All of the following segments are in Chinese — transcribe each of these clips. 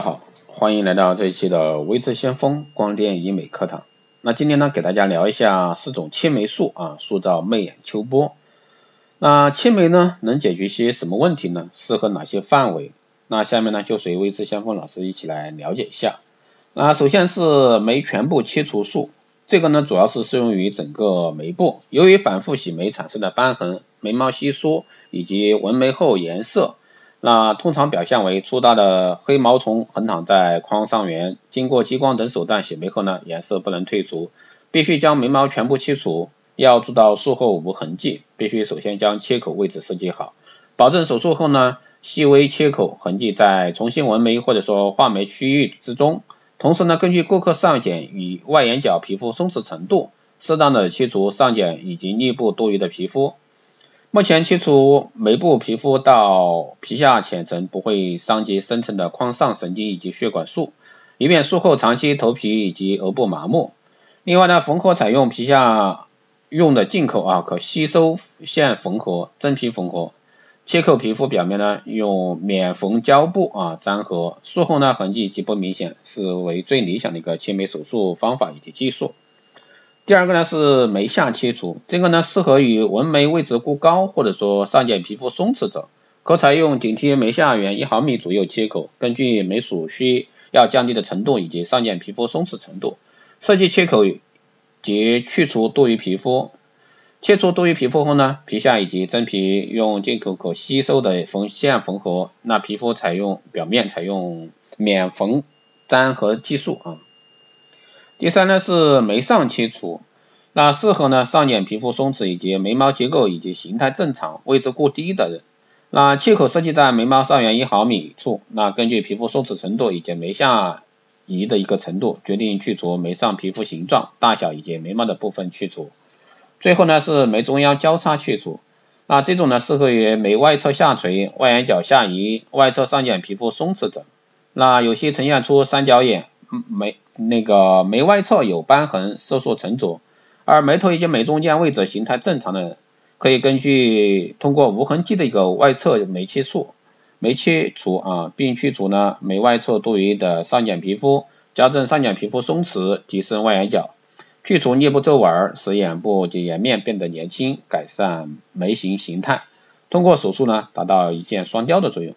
好，欢迎来到这一期的微智先锋光电医美课堂。那今天呢，给大家聊一下四种青眉术啊，塑造媚眼秋波。那青眉呢，能解决些什么问题呢？适合哪些范围？那下面呢，就随微智先锋老师一起来了解一下。那首先是眉全部切除术，这个呢，主要是适用于整个眉部，由于反复洗眉产生的瘢痕、眉毛稀疏以及纹眉后颜色。那通常表现为粗大的黑毛虫横躺在眶上缘，经过激光等手段洗眉后呢，颜色不能退除，必须将眉毛全部切除，要做到术后无痕迹，必须首先将切口位置设计好，保证手术后呢，细微切口痕迹在重新纹眉或者说画眉区域之中，同时呢，根据顾客上睑与外眼角皮肤松弛程度，适当的切除上睑以及颞部多余的皮肤。目前切除眉部皮肤到皮下浅层不会伤及深层的眶上神经以及血管束，以免术后长期头皮以及额部麻木。另外呢，缝合采用皮下用的进口啊，可吸收线缝合、真皮缝合。切口皮肤表面呢，用免缝胶布啊粘合，术后呢痕迹极不明显，是为最理想的一个切眉手术方法以及技术。第二个呢是眉下切除，这个呢适合于纹眉位置过高或者说上睑皮肤松弛者，可采用紧贴眉下缘一毫米左右切口，根据眉属需要降低的程度以及上睑皮肤松弛程度，设计切口及去除多余皮肤。切除多余皮肤后呢，皮下以及真皮用进口可吸收的缝线缝合，那皮肤采用表面采用免缝粘合技术啊。第三呢是眉上切除，那适合呢上睑皮肤松弛以及眉毛结构以及形态正常、位置过低的人。那切口设计在眉毛上缘一毫米处，那根据皮肤松弛程度以及眉下移的一个程度，决定去除眉上皮肤形状、大小以及眉毛的部分去除。最后呢是眉中央交叉去除，那这种呢适合于眉外侧下垂、外眼角下移、外侧上睑皮肤松弛者。那有些呈现出三角眼。眉那个眉外侧有瘢痕、色素沉着，而眉头以及眉中间位置形态正常的，可以根据通过无痕迹的一个外侧眉切术、眉切除啊，并去除呢眉外侧多余的上睑皮肤，矫正上睑皮肤松弛，提升外眼角，去除颞部皱纹，使眼部及颜面变得年轻，改善眉形形态。通过手术呢，达到一箭双雕的作用。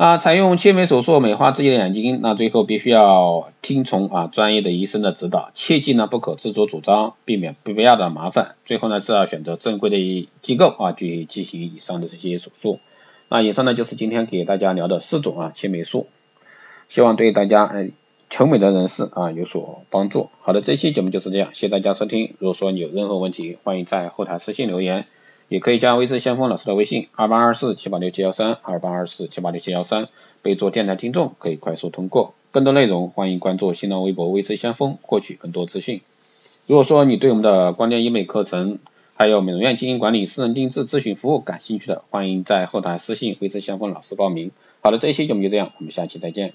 啊，采用切眉手术美化自己的眼睛，那最后必须要听从啊专业的医生的指导，切记呢不可自作主张，避免不必要的麻烦。最后呢是要选择正规的机构啊去进行以上的这些手术。那以上呢就是今天给大家聊的四种啊切眉术，希望对大家哎求美的人士啊有所帮助。好的，这期节目就是这样，谢谢大家收听。如果说你有任何问题，欢迎在后台私信留言。也可以加微智先锋老师的微信二八二四七八六七幺三二八二四七八六七幺三，备注电台听众可以快速通过。更多内容欢迎关注新浪微博微智先锋获取更多资讯。如果说你对我们的光电医美课程，还有美容院经营管理、私人定制咨询服务感兴趣的，欢迎在后台私信微智先锋老师报名。好的，这一期节目就这样，我们下期再见。